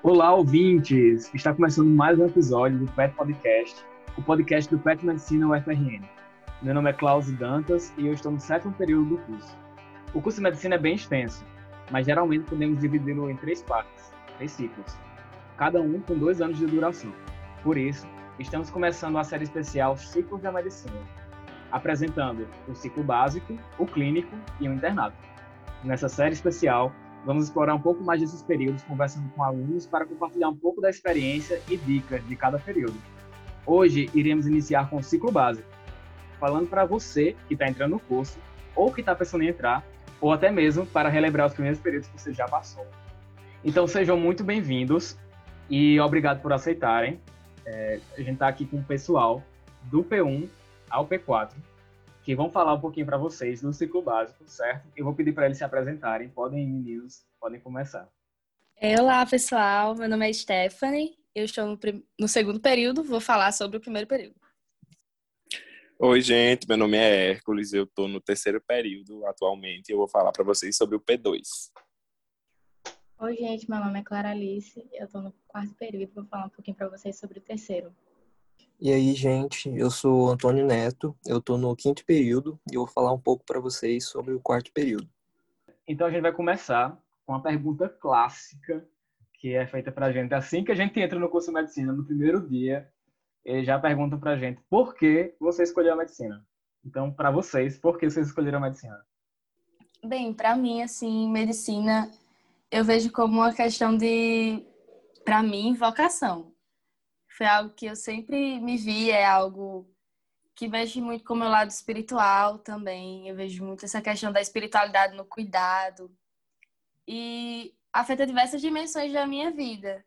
Olá, ouvintes! Está começando mais um episódio do PET Podcast, o podcast do PET Medicina UFRN. Meu nome é Klaus Dantas e eu estou no sétimo período do curso. O curso de Medicina é bem extenso, mas geralmente podemos dividi-lo em três partes, três ciclos, cada um com dois anos de duração. Por isso, estamos começando a série especial Ciclos da Medicina, apresentando o ciclo básico, o clínico e o internato. Nessa série especial, vamos explorar um pouco mais desses períodos, conversando com alunos para compartilhar um pouco da experiência e dicas de cada período. Hoje, iremos iniciar com o ciclo básico, falando para você que está entrando no curso, ou que está pensando em entrar, ou até mesmo para relembrar os primeiros períodos que você já passou. Então, sejam muito bem-vindos e obrigado por aceitarem. É, a gente está aqui com o pessoal do P1 ao P4, que vão falar um pouquinho para vocês do ciclo básico, certo? Eu vou pedir para eles se apresentarem. Podem, meninos, podem começar. Olá, pessoal. Meu nome é Stephanie. Eu estou no, no segundo período. Vou falar sobre o primeiro período. Oi, gente. Meu nome é Hércules. Eu estou no terceiro período atualmente. Eu vou falar para vocês sobre o P2. Oi, gente. Meu nome é Clara Alice. Eu estou no quarto período. Vou falar um pouquinho para vocês sobre o terceiro. E aí, gente, eu sou Antônio Neto, eu estou no quinto período e eu vou falar um pouco para vocês sobre o quarto período. Então a gente vai começar com uma pergunta clássica que é feita para a gente assim que a gente entra no curso de medicina no primeiro dia, eles já perguntam para a gente por que você escolheu a medicina. Então, para vocês, por que vocês escolheram a medicina? Bem, para mim, assim, medicina eu vejo como uma questão de, para mim, vocação foi algo que eu sempre me vi, é algo que mexe muito com o meu lado espiritual também. Eu vejo muito essa questão da espiritualidade no cuidado. E afeta diversas dimensões da minha vida.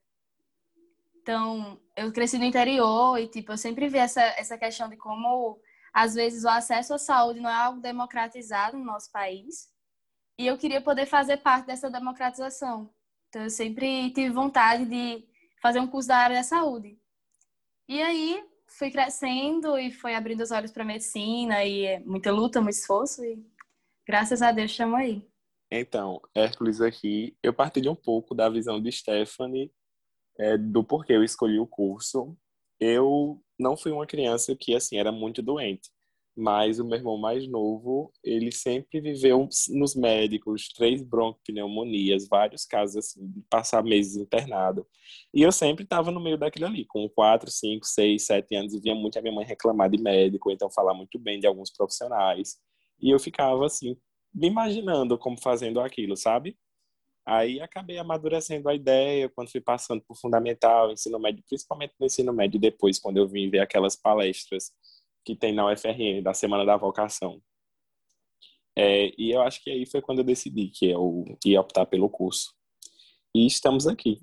Então, eu cresci no interior e, tipo, eu sempre vi essa, essa questão de como, às vezes, o acesso à saúde não é algo democratizado no nosso país. E eu queria poder fazer parte dessa democratização. Então, eu sempre tive vontade de fazer um curso da área da saúde. E aí fui crescendo e foi abrindo os olhos para medicina e muita luta, muito esforço e graças a Deus estamos aí. Então, Hércules aqui, eu partilho um pouco da visão de Stephanie é, do porquê eu escolhi o curso. Eu não fui uma criança que assim era muito doente mas o meu irmão mais novo, ele sempre viveu nos médicos, três broncopneumonias, vários casos assim, de passar meses internado. E eu sempre estava no meio daquilo ali, com quatro, cinco, seis, sete anos, e via muito a minha mãe reclamar de médico, então falar muito bem de alguns profissionais. E eu ficava assim, me imaginando como fazendo aquilo, sabe? Aí acabei amadurecendo a ideia quando fui passando por fundamental, ensino médio, principalmente no ensino médio depois, quando eu vim ver aquelas palestras que tem na UFRN, da Semana da Vocação. É, e eu acho que aí foi quando eu decidi que eu ia optar pelo curso. E estamos aqui.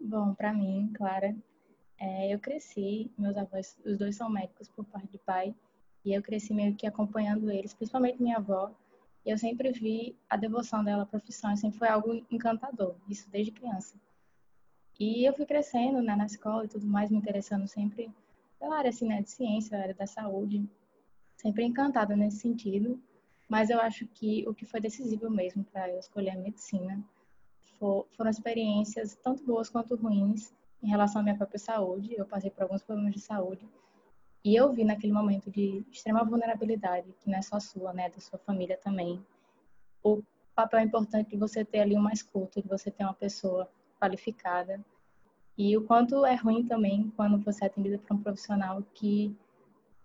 Bom, para mim, Clara, é, eu cresci, meus avós, os dois são médicos por parte de pai, e eu cresci meio que acompanhando eles, principalmente minha avó, e eu sempre vi a devoção dela à profissão, sempre foi algo encantador, isso desde criança. E eu fui crescendo né, na escola e tudo mais, me interessando sempre pela área assim, né, de ciência, área da saúde, sempre encantada nesse sentido, mas eu acho que o que foi decisivo mesmo para eu escolher a medicina for, foram experiências tanto boas quanto ruins em relação à minha própria saúde. Eu passei por alguns problemas de saúde. E eu vi naquele momento de extrema vulnerabilidade, que não é só sua, né, da sua família também, o papel importante de você ter ali uma escuta, de você ter uma pessoa qualificada e o quanto é ruim também quando você é atendido por um profissional que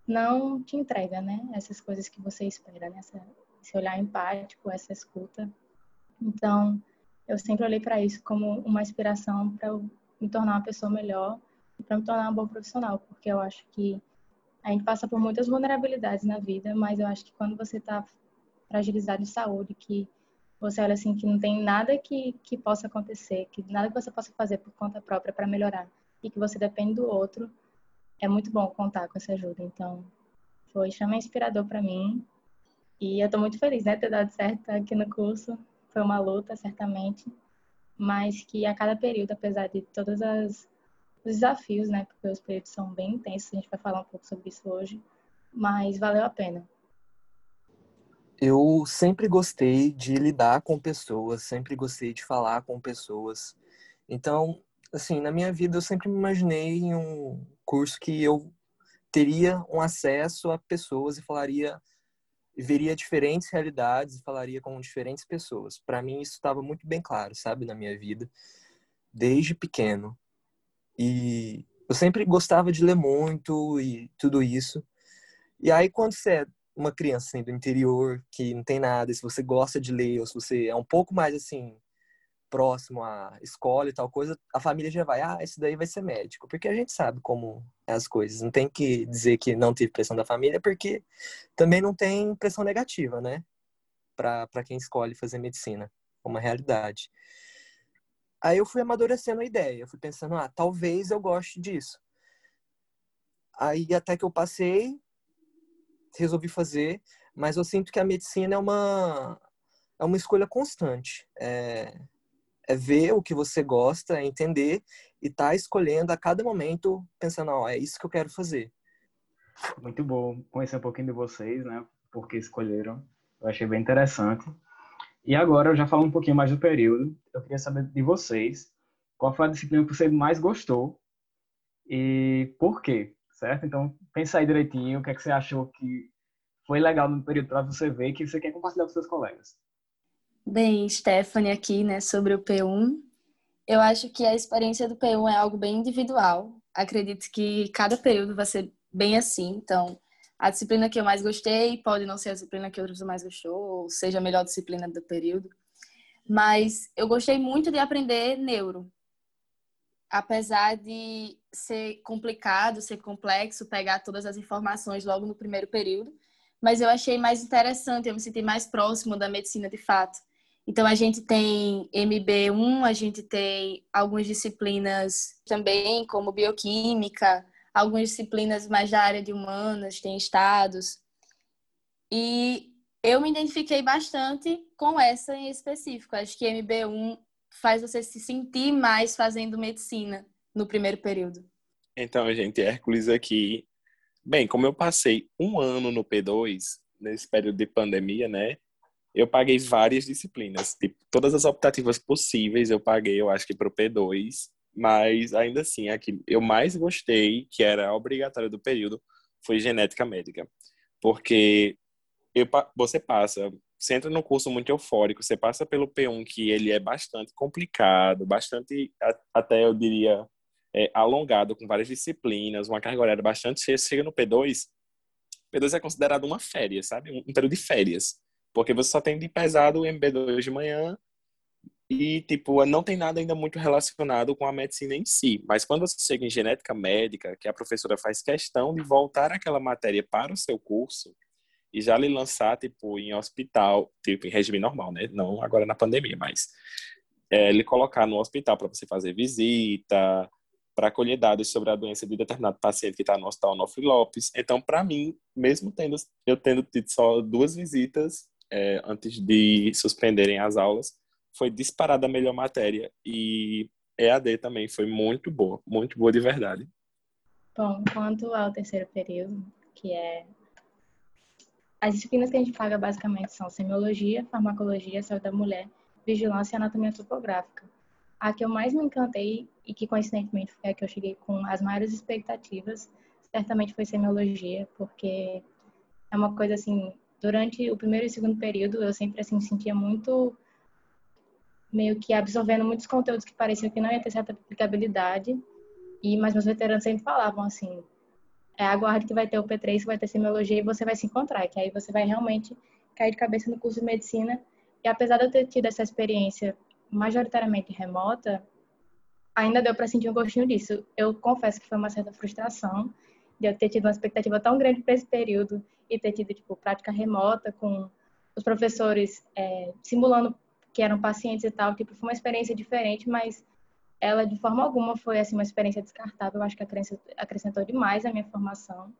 não te entrega, né? Essas coisas que você espera, né? Essa, esse olhar empático, essa escuta. Então, eu sempre olhei para isso como uma inspiração para eu me tornar uma pessoa melhor e para me tornar uma boa profissional, porque eu acho que a gente passa por muitas vulnerabilidades na vida, mas eu acho que quando você está fragilizado em saúde, que você olha assim que não tem nada que, que possa acontecer, que nada que você possa fazer por conta própria para melhorar e que você depende do outro, é muito bom contar com essa ajuda. Então, foi extremamente inspirador para mim e eu estou muito feliz, né, ter dado certo aqui no curso. Foi uma luta, certamente, mas que a cada período, apesar de todos as, os desafios, né, porque os períodos são bem intensos, a gente vai falar um pouco sobre isso hoje, mas valeu a pena eu sempre gostei de lidar com pessoas, sempre gostei de falar com pessoas. Então, assim, na minha vida eu sempre me imaginei em um curso que eu teria um acesso a pessoas e falaria veria diferentes realidades e falaria com diferentes pessoas. Para mim isso estava muito bem claro, sabe, na minha vida, desde pequeno. E eu sempre gostava de ler muito e tudo isso. E aí quando você é uma criança assim, do interior que não tem nada, se você gosta de ler ou se você é um pouco mais assim próximo à escola e tal coisa, a família já vai, ah, esse daí vai ser médico, porque a gente sabe como é as coisas. Não tem que dizer que não teve pressão da família, porque também não tem pressão negativa, né? Para quem escolhe fazer medicina, é uma realidade. Aí eu fui amadurecendo a ideia, eu fui pensando, ah, talvez eu goste disso. Aí até que eu passei, resolvi fazer, mas eu sinto que a medicina é uma é uma escolha constante. É, é ver o que você gosta, é entender e tá escolhendo a cada momento, pensando, ó, oh, é isso que eu quero fazer. Muito bom conhecer um pouquinho de vocês, né? Porque escolheram. Eu achei bem interessante. E agora, eu já falo um pouquinho mais do período. Eu queria saber de vocês qual foi a disciplina que você mais gostou e por quê, certo? Então, pensa aí direitinho o que, é que você achou que foi legal no período para você ver que você quer compartilhar com seus colegas. Bem, Stephanie aqui, né, sobre o P1. Eu acho que a experiência do P1 é algo bem individual. Acredito que cada período vai ser bem assim. Então, a disciplina que eu mais gostei pode não ser a disciplina que outros mais gostou, ou seja a melhor disciplina do período. Mas eu gostei muito de aprender neuro. Apesar de ser complicado, ser complexo, pegar todas as informações logo no primeiro período, mas eu achei mais interessante, eu me senti mais próximo da medicina de fato. Então, a gente tem MB1, a gente tem algumas disciplinas também, como bioquímica, algumas disciplinas mais da área de humanas, tem estados. E eu me identifiquei bastante com essa em específico. Acho que MB1 faz você se sentir mais fazendo medicina no primeiro período. Então, gente, Hércules aqui. Bem, como eu passei um ano no P2, nesse período de pandemia, né? eu paguei várias disciplinas. Tipo, todas as optativas possíveis eu paguei, eu acho que para o P2. Mas, ainda assim, a que eu mais gostei, que era obrigatório do período, foi genética médica. Porque eu, você passa, você entra num curso muito eufórico, você passa pelo P1, que ele é bastante complicado, bastante, até eu diria, é, alongado, com várias disciplinas, uma carga horária bastante cheia. Você chega no P2, P2 é considerado uma férias, sabe? Um período de férias. Porque você só tem de pesado o MB2 de manhã e, tipo, não tem nada ainda muito relacionado com a medicina em si. Mas quando você chega em genética médica, que a professora faz questão de voltar aquela matéria para o seu curso e já lhe lançar, tipo, em hospital, tipo, em regime normal, né? Não agora na pandemia, mas é, lhe colocar no hospital para você fazer visita, para colher dados sobre a doença de determinado paciente que está no hospital Onofre Lopes. Então, para mim, mesmo tendo eu tendo tido só duas visitas, é, antes de suspenderem as aulas, foi disparada a melhor matéria. E EAD também foi muito boa, muito boa de verdade. Bom, quanto ao terceiro período, que é. As disciplinas que a gente paga basicamente são semiologia, farmacologia, saúde da mulher, vigilância e anatomia topográfica. A que eu mais me encantei e que coincidentemente foi a que eu cheguei com as maiores expectativas, certamente foi semiologia, porque é uma coisa assim durante o primeiro e segundo período, eu sempre assim sentia muito meio que absorvendo muitos conteúdos que pareciam que não ia ter certa aplicabilidade. E mas meus veteranos sempre falavam assim: é aguarde que vai ter o P3, que vai ter semiologia e você vai se encontrar, que aí você vai realmente cair de cabeça no curso de medicina. E apesar de eu ter tido essa experiência majoritariamente remota, ainda deu para sentir um gostinho disso. Eu confesso que foi uma certa frustração de eu ter tido uma expectativa tão grande para esse período e ter tido tipo prática remota com os professores é, simulando que eram pacientes e tal, tipo foi uma experiência diferente, mas ela de forma alguma foi assim uma experiência descartável. Eu acho que acrescentou demais a minha formação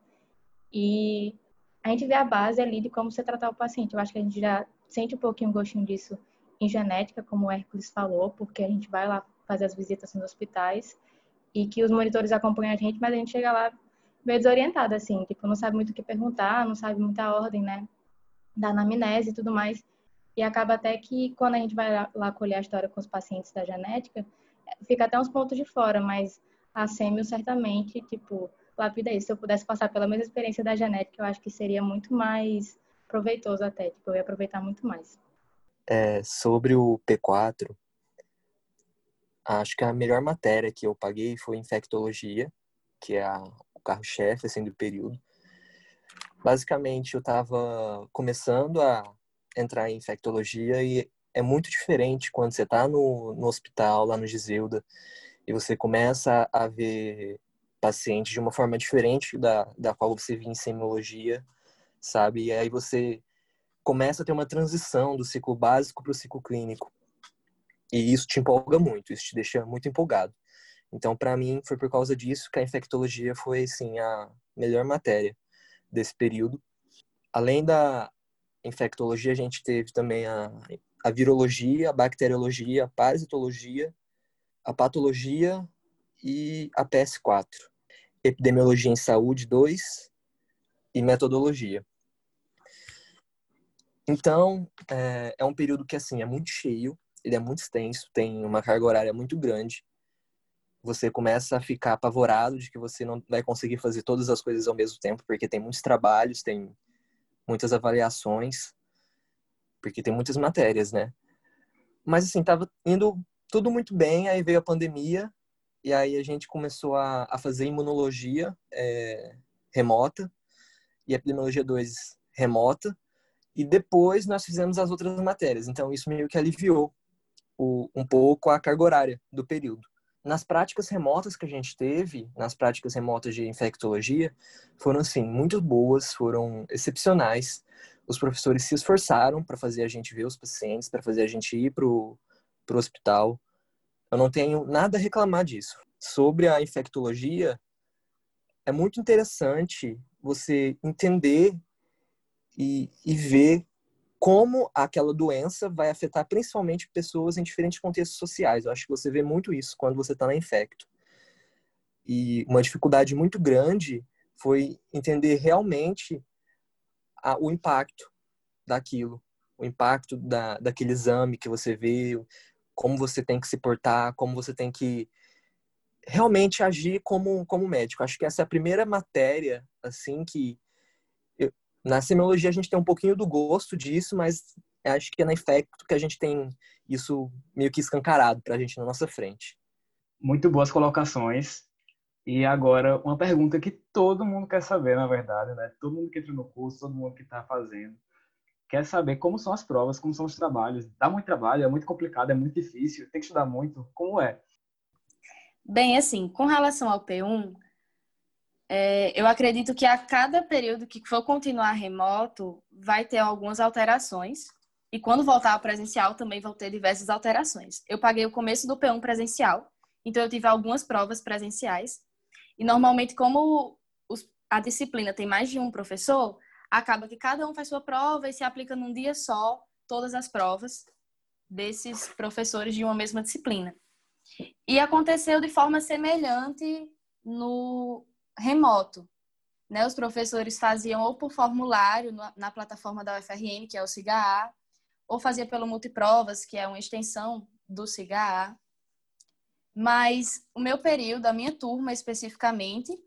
e a gente vê a base ali de como você tratar o paciente. Eu acho que a gente já sente um pouquinho o gostinho disso em genética, como o Hércules falou, porque a gente vai lá fazer as visitas nos hospitais e que os monitores acompanham a gente, mas a gente chega lá meio desorientada, assim, tipo, não sabe muito o que perguntar, não sabe muita ordem, né, da anamnese e tudo mais. E acaba até que, quando a gente vai lá, colher a história com os pacientes da genética, fica até uns pontos de fora, mas a sêmio certamente, tipo, lapida isso. Se eu pudesse passar pela mesma experiência da genética, eu acho que seria muito mais proveitoso até, tipo, eu ia aproveitar muito mais. É, sobre o P4, acho que a melhor matéria que eu paguei foi infectologia, que é a, o carro-chefe assim, do período. Basicamente, eu estava começando a entrar em infectologia e é muito diferente quando você está no, no hospital, lá no Giselda, e você começa a ver pacientes de uma forma diferente da, da qual você via em semiologia, sabe? E aí você começa a ter uma transição do ciclo básico para o ciclo clínico. E isso te empolga muito, isso te deixa muito empolgado. Então, para mim, foi por causa disso que a infectologia foi, sim, a melhor matéria desse período. Além da infectologia, a gente teve também a, a virologia, a bacteriologia, a parasitologia, a patologia e a PS4. Epidemiologia em saúde 2 e metodologia. Então, é, é um período que, assim, é muito cheio, ele é muito extenso, tem uma carga horária muito grande. Você começa a ficar apavorado de que você não vai conseguir fazer todas as coisas ao mesmo tempo, porque tem muitos trabalhos, tem muitas avaliações, porque tem muitas matérias, né? Mas, assim, tava indo tudo muito bem, aí veio a pandemia, e aí a gente começou a, a fazer imunologia é, remota, e epidemiologia 2 remota, e depois nós fizemos as outras matérias. Então, isso meio que aliviou o, um pouco a carga horária do período. Nas práticas remotas que a gente teve, nas práticas remotas de infectologia, foram, assim, muito boas, foram excepcionais. Os professores se esforçaram para fazer a gente ver os pacientes, para fazer a gente ir para o hospital. Eu não tenho nada a reclamar disso. Sobre a infectologia, é muito interessante você entender e, e ver como aquela doença vai afetar principalmente pessoas em diferentes contextos sociais. Eu acho que você vê muito isso quando você está na infecto. E uma dificuldade muito grande foi entender realmente a, o impacto daquilo, o impacto da, daquele exame que você vê, como você tem que se portar, como você tem que realmente agir como, como médico. Acho que essa é a primeira matéria assim que na semiologia a gente tem um pouquinho do gosto disso, mas acho que é na infecto que a gente tem isso meio que escancarado para a gente na nossa frente. Muito boas colocações. E agora, uma pergunta que todo mundo quer saber, na verdade, né? Todo mundo que entra no curso, todo mundo que está fazendo, quer saber como são as provas, como são os trabalhos. Dá muito trabalho, é muito complicado, é muito difícil, tem que estudar muito. Como é? Bem, assim, com relação ao P1, é, eu acredito que a cada período que for continuar remoto, vai ter algumas alterações. E quando voltar ao presencial, também vão ter diversas alterações. Eu paguei o começo do P1 presencial, então eu tive algumas provas presenciais. E normalmente, como os, a disciplina tem mais de um professor, acaba que cada um faz sua prova e se aplica num dia só todas as provas desses professores de uma mesma disciplina. E aconteceu de forma semelhante no remoto. Né? Os professores faziam ou por formulário na plataforma da UFRN, que é o SIGA-A, ou fazia pelo Multiprovas, que é uma extensão do SIGA-A. Mas o meu período, a minha turma especificamente,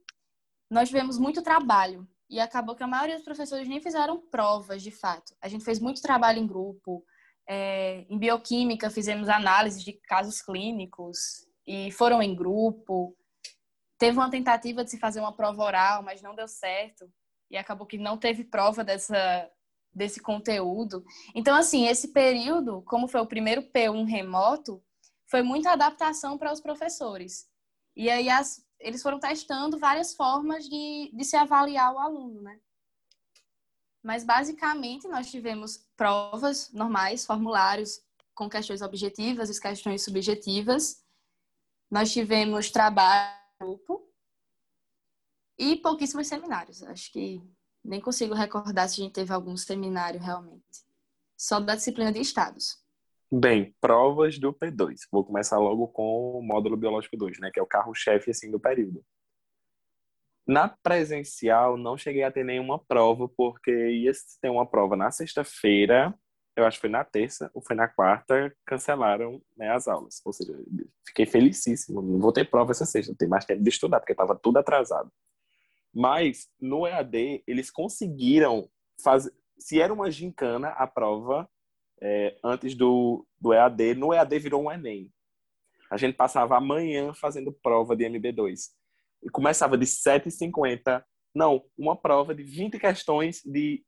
nós tivemos muito trabalho. E acabou que a maioria dos professores nem fizeram provas, de fato. A gente fez muito trabalho em grupo. É, em bioquímica, fizemos análise de casos clínicos e foram em grupo. Teve uma tentativa de se fazer uma prova oral, mas não deu certo. E acabou que não teve prova dessa, desse conteúdo. Então, assim, esse período, como foi o primeiro P1 remoto, foi muita adaptação para os professores. E aí as, eles foram testando várias formas de, de se avaliar o aluno, né? Mas basicamente nós tivemos provas normais, formulários com questões objetivas e questões subjetivas. Nós tivemos trabalho grupo e pouquíssimos seminários. Acho que nem consigo recordar se a gente teve algum seminário realmente. Só da disciplina de estados. Bem, provas do P2. Vou começar logo com o módulo biológico 2, né, que é o carro-chefe assim do período. Na presencial não cheguei a ter nenhuma prova porque ia ter uma prova na sexta-feira eu acho que foi na terça ou foi na quarta, cancelaram né, as aulas. Ou seja, fiquei felicíssimo. Não vou ter prova essa sexta, não tenho mais tempo de estudar, porque estava tudo atrasado. Mas no EAD, eles conseguiram fazer. Se era uma gincana a prova é, antes do, do EAD, no EAD virou um Enem. A gente passava a manhã fazendo prova de MB2. E começava de 7h50. Não, uma prova de 20 questões de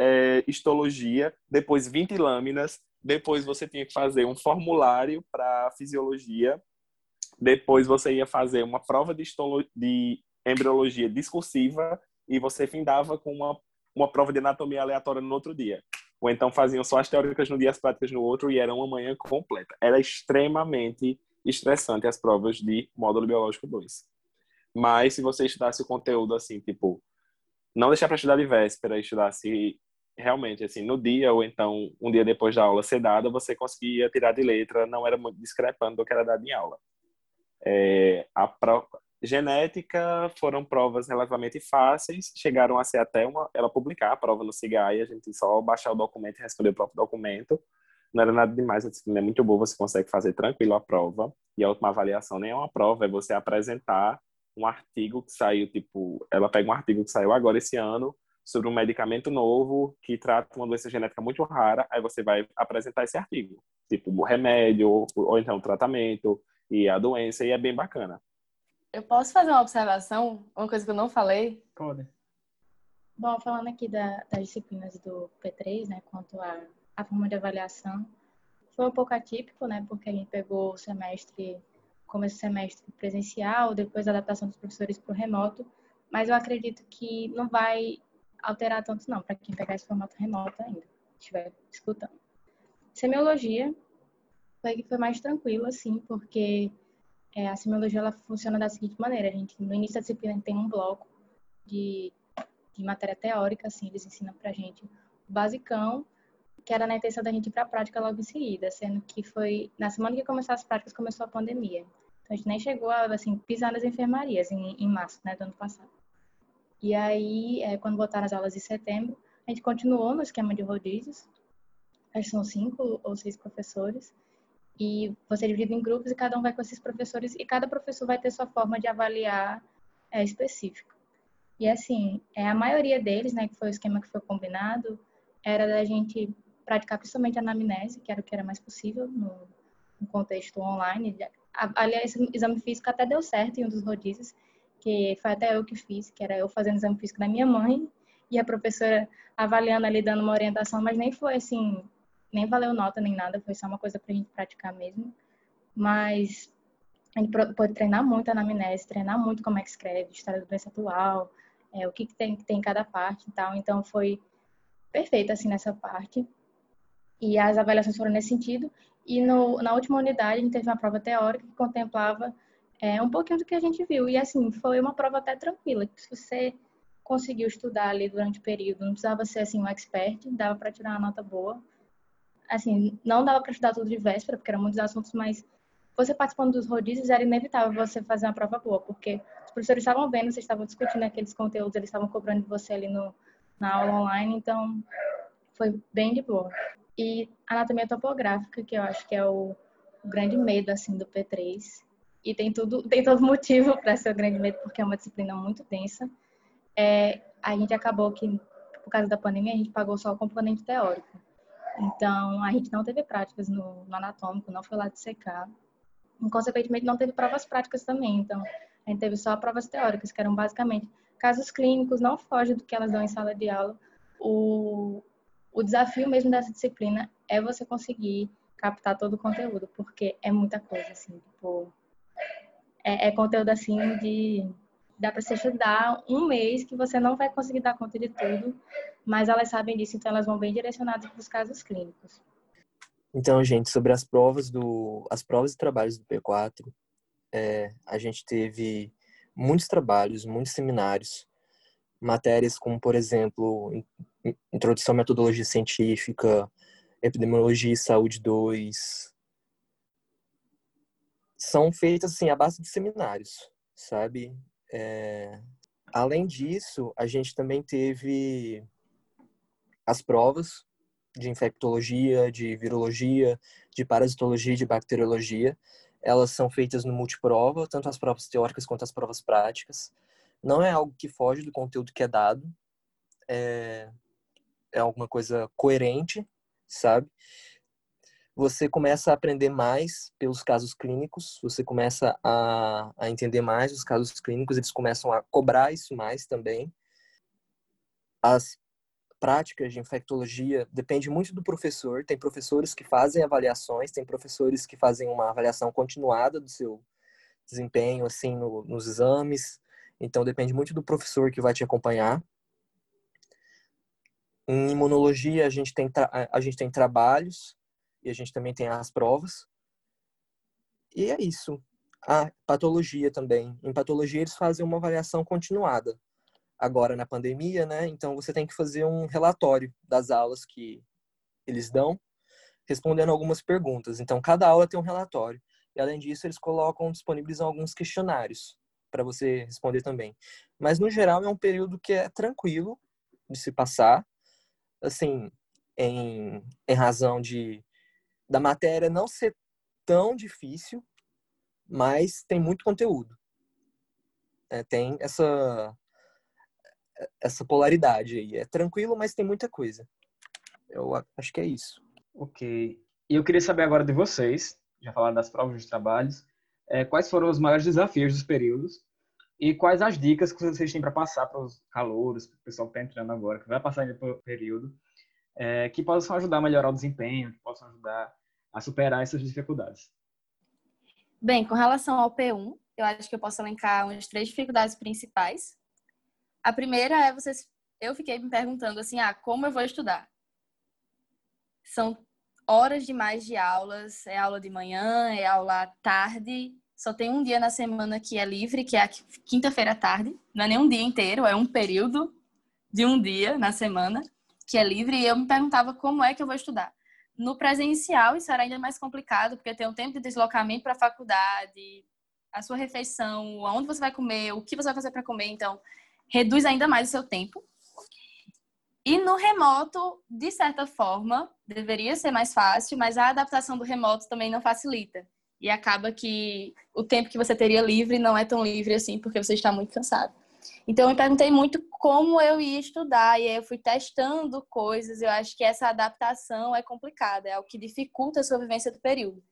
é, histologia, depois 20 lâminas, depois você tinha que fazer um formulário para fisiologia, depois você ia fazer uma prova de, de embriologia discursiva e você findava com uma, uma prova de anatomia aleatória no outro dia. Ou então faziam só as teóricas no dia, as práticas no outro e era uma manhã completa. Era extremamente estressante as provas de módulo biológico 2. Mas se você estudasse o conteúdo assim, tipo, não deixar para estudar de véspera, estudar se realmente assim no dia ou então um dia depois da aula ser dada, você conseguia tirar de letra, não era muito discrepante do que era dado em aula. É, a pro... genética foram provas relativamente fáceis, chegaram a ser até uma ela publicar a prova no CIGAI, a gente só baixar o documento e responder o próprio documento. Não era nada demais, a disciplina é muito boa, você consegue fazer tranquilo a prova. E a última avaliação nem é uma prova, é você apresentar um artigo que saiu, tipo, ela pega um artigo que saiu agora esse ano sobre um medicamento novo que trata uma doença genética muito rara, aí você vai apresentar esse artigo, tipo, o remédio, ou, ou então o tratamento e a doença, e é bem bacana. Eu posso fazer uma observação, uma coisa que eu não falei? Pode. Bom, falando aqui da, das disciplinas do P3, né, quanto à a, a forma de avaliação, foi um pouco atípico, né, porque a gente pegou o semestre começo do semestre presencial, depois a adaptação dos professores para o remoto, mas eu acredito que não vai alterar tanto não, para quem pegar esse formato remoto ainda, estiver escutando. Semiologia foi que foi mais tranquilo, assim, porque é, a semiologia ela funciona da seguinte maneira, a gente, no início da disciplina, tem um bloco de, de matéria teórica, assim, eles ensinam para gente o basicão, que era na intenção da gente ir para a prática logo em seguida, sendo que foi na semana que começou as práticas começou a pandemia. Então a gente nem chegou a assim pisar nas enfermarias em, em março, né, do ano passado. E aí, é, quando voltaram as aulas em setembro, a gente continuou no esquema de rodízios. Acho que são cinco ou seis professores. E você dividido em grupos e cada um vai com esses professores e cada professor vai ter sua forma de avaliar é, específica. E assim, é, a maioria deles, né, que foi o esquema que foi combinado, era da gente praticar principalmente a anamnese, que era o que era mais possível no, no contexto online. Aliás, exame físico até deu certo em um dos rodízios, que foi até eu que fiz, que era eu fazendo exame físico da minha mãe e a professora avaliando ali, dando uma orientação, mas nem foi assim, nem valeu nota nem nada, foi só uma coisa para a gente praticar mesmo. Mas a gente pode treinar muito a anamnese, treinar muito como é que escreve, história da doença atual, é, o que, que tem, que tem em cada parte e tal. Então foi perfeito assim nessa parte. E as avaliações foram nesse sentido. E no, na última unidade, a gente teve uma prova teórica que contemplava é, um pouquinho do que a gente viu. E, assim, foi uma prova até tranquila. Se você conseguiu estudar ali durante o período, não precisava ser, assim, um expert, dava para tirar uma nota boa. Assim, não dava para estudar tudo de véspera, porque eram muitos assuntos, mas você participando dos rodízios, era inevitável você fazer uma prova boa, porque os professores estavam vendo, vocês estavam discutindo aqueles conteúdos, eles estavam cobrando de você ali no, na aula online, então foi bem de boa e anatomia topográfica, que eu acho que é o, grande medo assim do P3. E tem tudo, tem todo motivo para ser o grande medo, porque é uma disciplina muito densa. É, a gente acabou que por causa da pandemia a gente pagou só o componente teórico. Então, a gente não teve práticas no, no anatômico, não foi lá de secar. E, consequentemente, não teve provas práticas também. Então, a gente teve só provas teóricas, que eram basicamente casos clínicos, não foge do que elas dão em sala de aula. O, o desafio mesmo dessa disciplina é você conseguir captar todo o conteúdo, porque é muita coisa, assim, tipo, é, é conteúdo assim de dá para você estudar um mês que você não vai conseguir dar conta de tudo, mas elas sabem disso, então elas vão bem direcionadas para os casos clínicos. Então, gente, sobre as provas do as provas e trabalhos do P4, é, a gente teve muitos trabalhos, muitos seminários, matérias como, por exemplo, Introdução à Metodologia Científica, Epidemiologia e Saúde 2, são feitas assim à base de seminários, sabe? É... Além disso, a gente também teve as provas de infectologia, de virologia, de parasitologia, de bacteriologia. Elas são feitas no multiprova, tanto as provas teóricas quanto as provas práticas. Não é algo que foge do conteúdo que é dado. É, é alguma coisa coerente, sabe? Você começa a aprender mais pelos casos clínicos, você começa a, a entender mais os casos clínicos, eles começam a cobrar isso mais também. As práticas de infectologia depende muito do professor. Tem professores que fazem avaliações, tem professores que fazem uma avaliação continuada do seu desempenho assim no, nos exames. Então depende muito do professor que vai te acompanhar. Em imunologia a gente tem a gente tem trabalhos e a gente também tem as provas. E é isso. A patologia também. Em patologia eles fazem uma avaliação continuada agora na pandemia, né? Então você tem que fazer um relatório das aulas que eles dão, respondendo algumas perguntas. Então cada aula tem um relatório. E além disso, eles colocam disponibilizam alguns questionários para você responder também. Mas no geral é um período que é tranquilo de se passar, assim, em, em razão de da matéria não ser tão difícil, mas tem muito conteúdo. É, tem essa essa polaridade aí. É tranquilo, mas tem muita coisa. Eu acho que é isso. Ok. E eu queria saber agora de vocês, já falaram das provas dos trabalhos, é, quais foram os maiores desafios dos períodos e quais as dicas que vocês têm para passar para os calouros, para o pessoal que está entrando agora, que vai passar ainda pelo período, é, que possam ajudar a melhorar o desempenho, que possam ajudar a superar essas dificuldades. Bem, com relação ao P1, eu acho que eu posso elencar umas três dificuldades principais a primeira é vocês. Eu fiquei me perguntando assim, ah, como eu vou estudar? São horas demais de aulas, é aula de manhã, é aula à tarde. Só tem um dia na semana que é livre, que é a quinta-feira à tarde. Não é nem um dia inteiro, é um período de um dia na semana que é livre. E eu me perguntava como é que eu vou estudar. No presencial, isso era ainda mais complicado, porque tem um tempo de deslocamento para a faculdade, a sua refeição, aonde você vai comer, o que você vai fazer para comer. Então, reduz ainda mais o seu tempo. E no remoto, de certa forma, deveria ser mais fácil, mas a adaptação do remoto também não facilita. E acaba que o tempo que você teria livre não é tão livre assim, porque você está muito cansado. Então, eu me perguntei muito como eu ia estudar, e aí eu fui testando coisas. Eu acho que essa adaptação é complicada, é o que dificulta a sua vivência do período.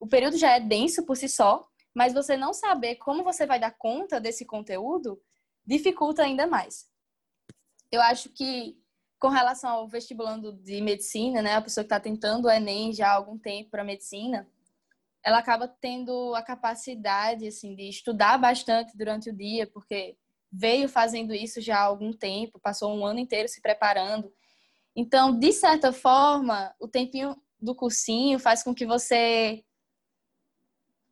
O período já é denso por si só, mas você não saber como você vai dar conta desse conteúdo dificulta ainda mais. Eu acho que, com relação ao vestibulando de medicina, né, a pessoa que está tentando o Enem já há algum tempo para medicina, ela acaba tendo a capacidade assim de estudar bastante durante o dia, porque veio fazendo isso já há algum tempo, passou um ano inteiro se preparando. Então, de certa forma, o tempinho do cursinho faz com que você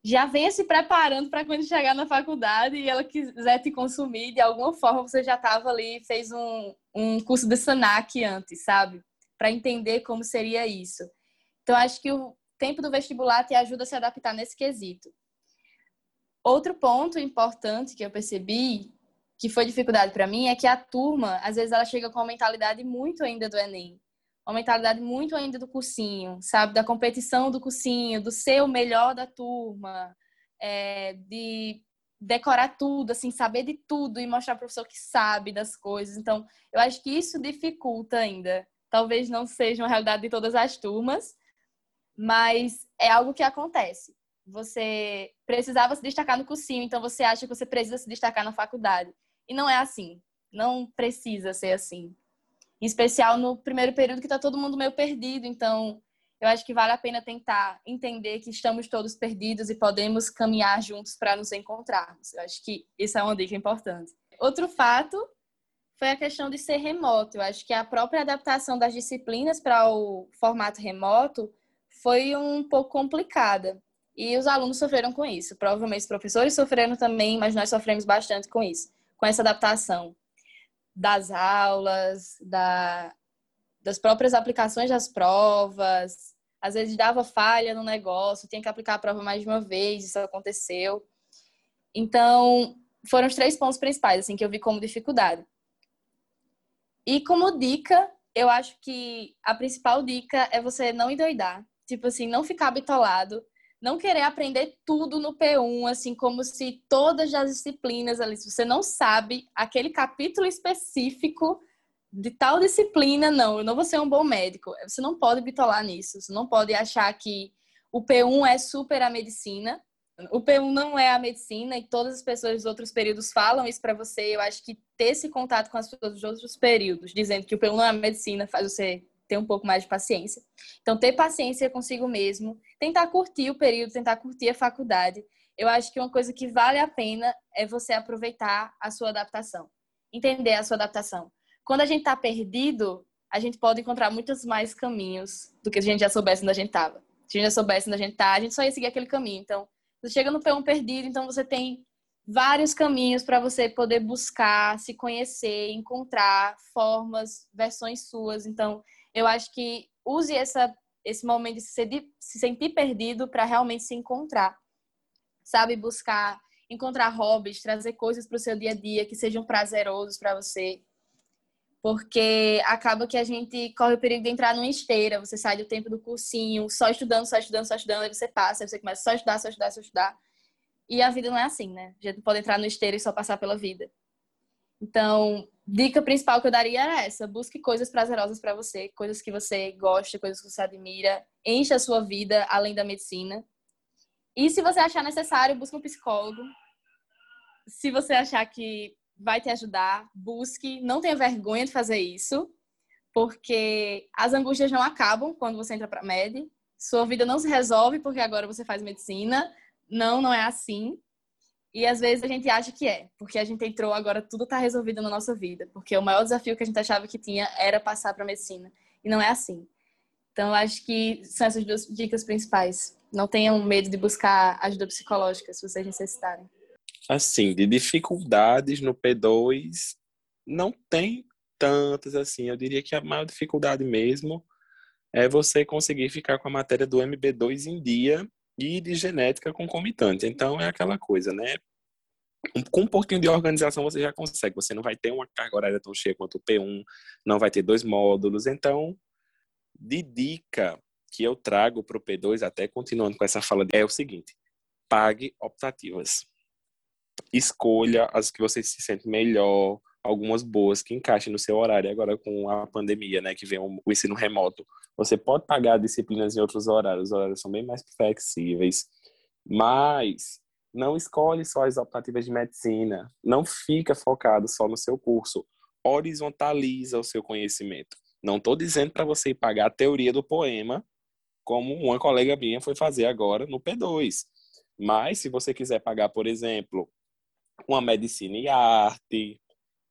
já venha se preparando para quando chegar na faculdade e ela quiser te consumir de alguma forma, você já estava ali, fez um, um curso de SANAC antes, sabe? Para entender como seria isso. Então, acho que o tempo do vestibular te ajuda a se adaptar nesse quesito. Outro ponto importante que eu percebi, que foi dificuldade para mim, é que a turma, às vezes, ela chega com uma mentalidade muito ainda do Enem uma mentalidade muito ainda do cursinho, sabe? Da competição do cursinho, do ser o melhor da turma, é, de decorar tudo, assim, saber de tudo e mostrar para o professor que sabe das coisas. Então, eu acho que isso dificulta ainda. Talvez não seja uma realidade de todas as turmas, mas é algo que acontece. Você precisava se destacar no cursinho, então você acha que você precisa se destacar na faculdade. E não é assim. Não precisa ser assim. Em especial no primeiro período que está todo mundo meio perdido. Então, eu acho que vale a pena tentar entender que estamos todos perdidos e podemos caminhar juntos para nos encontrarmos. Eu acho que isso é uma dica importante. Outro fato foi a questão de ser remoto. Eu acho que a própria adaptação das disciplinas para o formato remoto foi um pouco complicada. E os alunos sofreram com isso. Provavelmente os professores sofreram também, mas nós sofremos bastante com isso, com essa adaptação das aulas, da, das próprias aplicações das provas. Às vezes dava falha no negócio, tinha que aplicar a prova mais de uma vez, isso aconteceu. Então, foram os três pontos principais assim que eu vi como dificuldade. E como dica, eu acho que a principal dica é você não endoidar. Tipo assim, não ficar bitolado, não querer aprender tudo no P1, assim, como se todas as disciplinas ali, se você não sabe aquele capítulo específico de tal disciplina, não, eu não vou ser um bom médico. Você não pode bitolar nisso, você não pode achar que o P1 é super a medicina. O P1 não é a medicina e todas as pessoas dos outros períodos falam isso para você. Eu acho que ter esse contato com as pessoas dos outros períodos, dizendo que o P1 não é a medicina, faz você ter um pouco mais de paciência. Então, ter paciência consigo mesmo, tentar curtir o período, tentar curtir a faculdade. Eu acho que uma coisa que vale a pena é você aproveitar a sua adaptação, entender a sua adaptação. Quando a gente está perdido, a gente pode encontrar muitos mais caminhos do que a gente já soubesse onde a gente estava. Se a gente já soubesse onde a gente está, a gente só ia seguir aquele caminho. Então, você chega no P1 perdido, então você tem vários caminhos para você poder buscar, se conhecer, encontrar formas, versões suas. Então, eu acho que use essa, esse momento de se, sentir perdido para realmente se encontrar. Sabe, buscar, encontrar hobbies, trazer coisas para o seu dia a dia que sejam prazerosos para você porque acaba que a gente corre o perigo de entrar numa esteira, você sai do tempo do cursinho, só estudando, só estudando, só estudando, aí você passa, aí você começa só a estudar, só estudar, só estudar. E a vida não é assim, né? A gente pode entrar no esteira e só passar pela vida. Então, dica principal que eu daria era essa: busque coisas prazerosas para você, coisas que você gosta, coisas que você admira, encha a sua vida além da medicina. E se você achar necessário, busque um psicólogo. Se você achar que vai te ajudar. Busque, não tenha vergonha de fazer isso, porque as angústias não acabam quando você entra para med. Sua vida não se resolve porque agora você faz medicina. Não, não é assim. E às vezes a gente acha que é, porque a gente entrou agora tudo está resolvido na nossa vida, porque o maior desafio que a gente achava que tinha era passar para medicina, e não é assim. Então, acho que são essas duas dicas principais. Não tenham medo de buscar ajuda psicológica se vocês necessitarem assim, de dificuldades no P2, não tem tantas assim. Eu diria que a maior dificuldade mesmo é você conseguir ficar com a matéria do MB2 em dia e de genética concomitante. Então, é aquela coisa, né? Com um pouquinho de organização você já consegue. Você não vai ter uma carga horária tão cheia quanto o P1, não vai ter dois módulos. Então, de dica que eu trago para o P2, até continuando com essa fala, é o seguinte: pague optativas escolha as que você se sente melhor, algumas boas que encaixem no seu horário. Agora com a pandemia, né, que vem o ensino remoto, você pode pagar disciplinas em outros horários, os horários são bem mais flexíveis, mas não escolhe só as optativas de medicina, não fica focado só no seu curso, horizontaliza o seu conhecimento. Não estou dizendo para você pagar a teoria do poema, como uma colega minha foi fazer agora no P2. Mas se você quiser pagar, por exemplo, uma medicina e arte,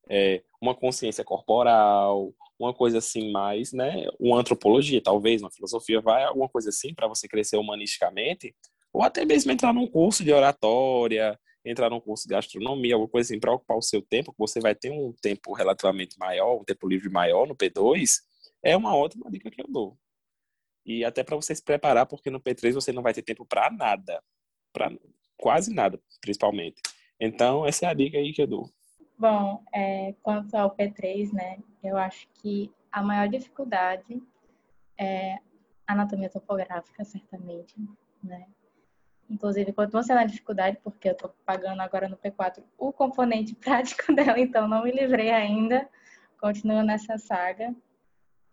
é, uma consciência corporal, uma coisa assim mais, né? Uma antropologia, talvez, uma filosofia, vai alguma coisa assim para você crescer humanisticamente, ou até mesmo entrar num curso de oratória, entrar num curso de gastronomia, alguma coisa assim para ocupar o seu tempo, que você vai ter um tempo relativamente maior, um tempo livre maior no P2, é uma ótima dica que eu dou. E até para você se preparar, porque no P3 você não vai ter tempo para nada, para quase nada, principalmente. Então, essa é a dica aí que eu dou. Bom, é, quanto ao P3, né, eu acho que a maior dificuldade é anatomia topográfica, certamente, né? Inclusive, continua sendo a dificuldade, porque eu estou pagando agora no P4 o componente prático dela, então não me livrei ainda, continuo nessa saga.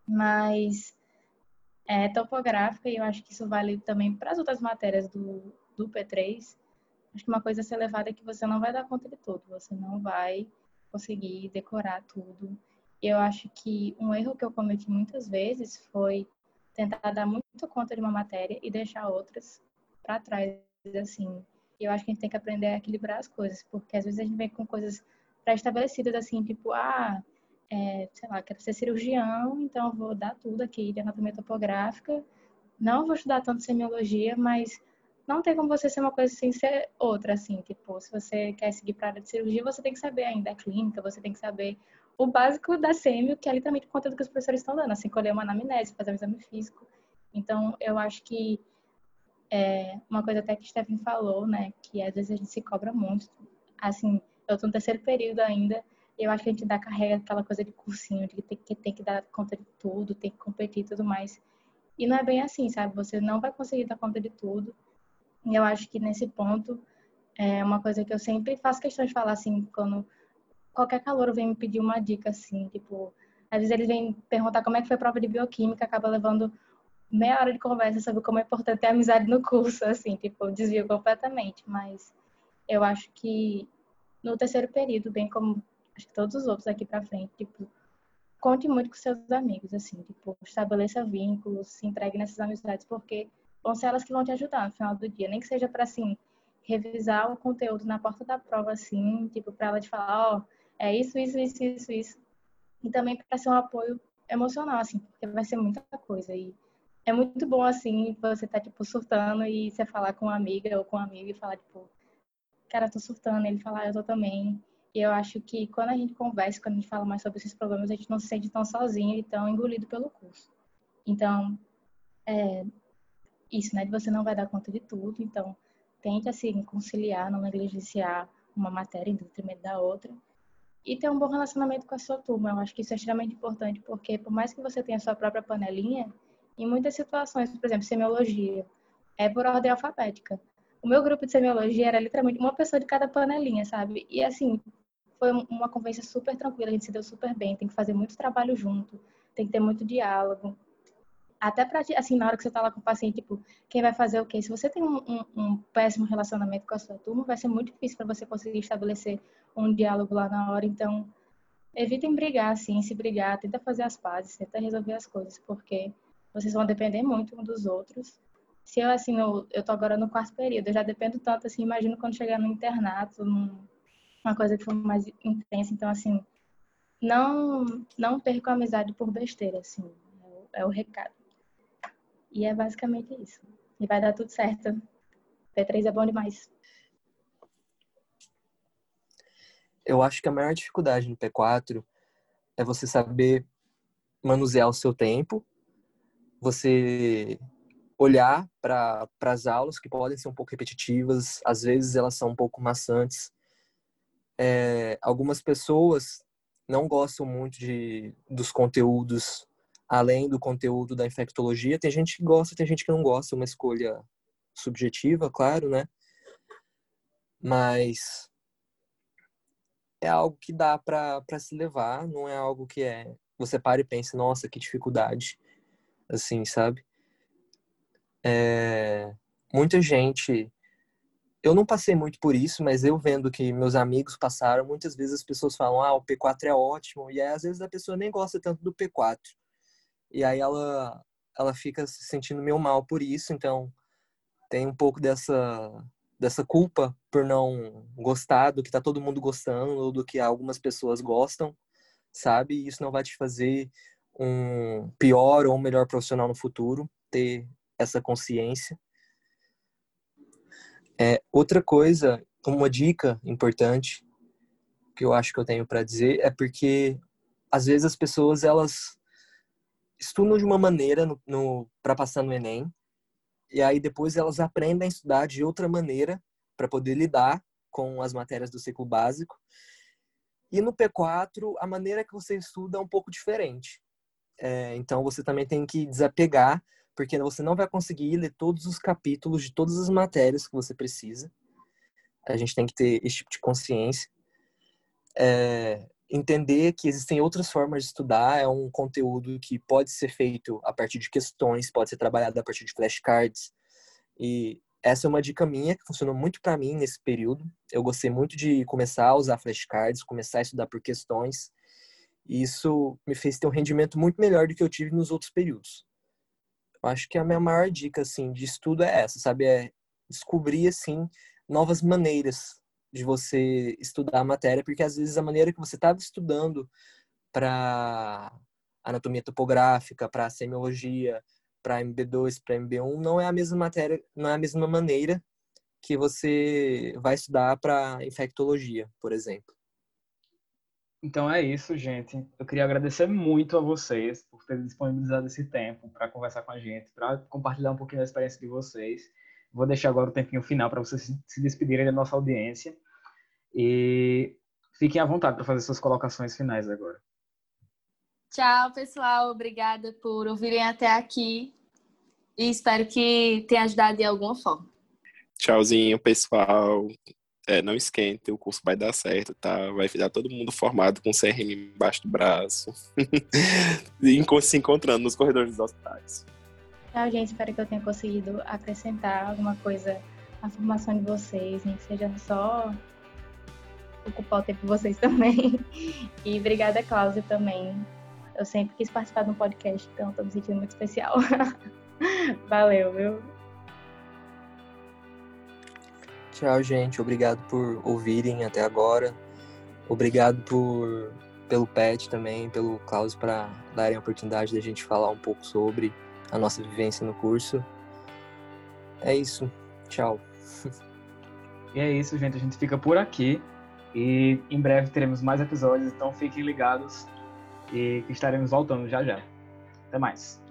Mas é topográfica, e eu acho que isso vale também para as outras matérias do, do P3, Acho que uma coisa a ser levada é que você não vai dar conta de tudo, você não vai conseguir decorar tudo. Eu acho que um erro que eu cometi muitas vezes foi tentar dar muito conta de uma matéria e deixar outras para trás, assim. Eu acho que a gente tem que aprender a equilibrar as coisas, porque às vezes a gente vem com coisas pré-estabelecidas, assim, tipo, ah, é, sei lá, quero ser cirurgião, então vou dar tudo aqui de anatomia topográfica. Não vou estudar tanto semiologia, mas não tem como você ser uma coisa sem ser outra, assim, tipo, se você quer seguir para a área de cirurgia, você tem que saber ainda a clínica, você tem que saber o básico da sêmio, que é literalmente o conteúdo que os professores estão dando, assim, colher uma anamnese, fazer um exame físico. Então, eu acho que é uma coisa até que Stephen falou, né, que às vezes a gente se cobra muito, assim, eu estou no terceiro período ainda, Eu acho que a gente dá carrega aquela coisa de cursinho, de que tem, que tem que dar conta de tudo, tem que competir e tudo mais. E não é bem assim, sabe? Você não vai conseguir dar conta de tudo. E eu acho que nesse ponto é uma coisa que eu sempre faço questão de falar assim, quando qualquer calor vem me pedir uma dica assim, tipo, às vezes eles vêm perguntar como é que foi a prova de bioquímica, acaba levando meia hora de conversa sobre como é importante ter amizade no curso, assim, tipo, desvio completamente, mas eu acho que no terceiro período, bem como acho que todos os outros aqui para frente, tipo, conte muito com seus amigos, assim, tipo, estabeleça vínculos, se entregue nessas amizades, porque vão ser elas que vão te ajudar no final do dia, nem que seja para assim revisar o conteúdo na porta da prova, assim, tipo, para ela te falar, ó, oh, é isso, isso, isso, isso, isso, e também para ser um apoio emocional, assim, porque vai ser muita coisa e é muito bom, assim, você tá, tipo, surtando e você falar com uma amiga ou com um amigo e falar, tipo, cara, tô surtando, ele falar, ah, eu tô também. E eu acho que quando a gente conversa, quando a gente fala mais sobre esses problemas, a gente não se sente tão sozinho e tão engolido pelo curso. Então, é isso, né? De você não vai dar conta de tudo, então tente, assim, conciliar, não negligenciar uma matéria em detrimento da outra e ter um bom relacionamento com a sua turma. Eu acho que isso é extremamente importante, porque por mais que você tenha a sua própria panelinha, em muitas situações, por exemplo, semiologia, é por ordem alfabética. O meu grupo de semiologia era literalmente uma pessoa de cada panelinha, sabe? E assim, foi uma conversa super tranquila, a gente se deu super bem, tem que fazer muito trabalho junto, tem que ter muito diálogo. Até para assim, na hora que você tá lá com o paciente, tipo, quem vai fazer o quê? Se você tem um, um, um péssimo relacionamento com a sua turma, vai ser muito difícil para você conseguir estabelecer um diálogo lá na hora. Então, evitem brigar, assim, se brigar, tenta fazer as pazes, tenta resolver as coisas, porque vocês vão depender muito um dos outros. Se eu, assim, eu, tô agora no quarto período, eu já dependo tanto, assim, imagino quando chegar no internato, num, uma coisa que for mais intensa. Então, assim, não, não perco a amizade por besteira, assim, é o, é o recado. E é basicamente isso. E vai dar tudo certo. P3 é bom demais. Eu acho que a maior dificuldade no P4 é você saber manusear o seu tempo você olhar para as aulas que podem ser um pouco repetitivas, às vezes elas são um pouco maçantes. É, algumas pessoas não gostam muito de, dos conteúdos além do conteúdo da infectologia. Tem gente que gosta, tem gente que não gosta, é uma escolha subjetiva, claro, né? Mas é algo que dá para se levar, não é algo que é você para e pensa, nossa, que dificuldade assim, sabe? É, muita gente. Eu não passei muito por isso, mas eu vendo que meus amigos passaram, muitas vezes as pessoas falam, ah, o P4 é ótimo, e aí às vezes a pessoa nem gosta tanto do P4. E aí ela, ela fica se sentindo meio mal por isso, então tem um pouco dessa, dessa culpa por não gostar do que tá todo mundo gostando, ou do que algumas pessoas gostam, sabe? E isso não vai te fazer um pior ou um melhor profissional no futuro, ter essa consciência. É, outra coisa, uma dica importante que eu acho que eu tenho para dizer é porque às vezes as pessoas elas estudam de uma maneira no, no para passar no Enem e aí depois elas aprendem a estudar de outra maneira para poder lidar com as matérias do ciclo básico. E no P4, a maneira que você estuda é um pouco diferente. É, então você também tem que desapegar, porque você não vai conseguir ler todos os capítulos de todas as matérias que você precisa. A gente tem que ter esse tipo de consciência. É, entender que existem outras formas de estudar, é um conteúdo que pode ser feito a partir de questões, pode ser trabalhado a partir de flashcards. E essa é uma dica minha que funcionou muito para mim nesse período. Eu gostei muito de começar a usar flashcards, começar a estudar por questões e isso me fez ter um rendimento muito melhor do que eu tive nos outros períodos. Eu acho que a minha maior dica assim de estudo é essa, sabe? É descobrir assim novas maneiras de você estudar a matéria, porque às vezes a maneira que você estava estudando para anatomia topográfica, para semiologia, para MB2, para MB1, não é a mesma matéria, não é a mesma maneira que você vai estudar para infectologia, por exemplo. Então é isso, gente. Eu queria agradecer muito a vocês por terem disponibilizado esse tempo para conversar com a gente, para compartilhar um pouquinho da experiência de vocês. Vou deixar agora o tempinho final para vocês se despedirem da nossa audiência. E fiquem à vontade para fazer suas colocações finais agora. Tchau, pessoal. Obrigada por ouvirem até aqui. E espero que tenha ajudado de alguma forma. Tchauzinho, pessoal. É, não esquente, o curso vai dar certo, tá? Vai ficar todo mundo formado com CRM embaixo do braço. e se encontrando nos corredores dos hospitais. Tchau, gente. Espero que eu tenha conseguido acrescentar alguma coisa à formação de vocês, nem que seja só ocupar o tempo de vocês também. E obrigada, Cláudia, também. Eu sempre quis participar de um podcast, então estou me sentindo muito especial. Valeu, viu? Tchau, gente. Obrigado por ouvirem até agora. Obrigado por pelo Pet também, pelo Klaus para darem a oportunidade da gente falar um pouco sobre a nossa vivência no curso. É isso. Tchau. E é isso, gente. A gente fica por aqui. E em breve teremos mais episódios, então fiquem ligados e estaremos voltando já já. Até mais.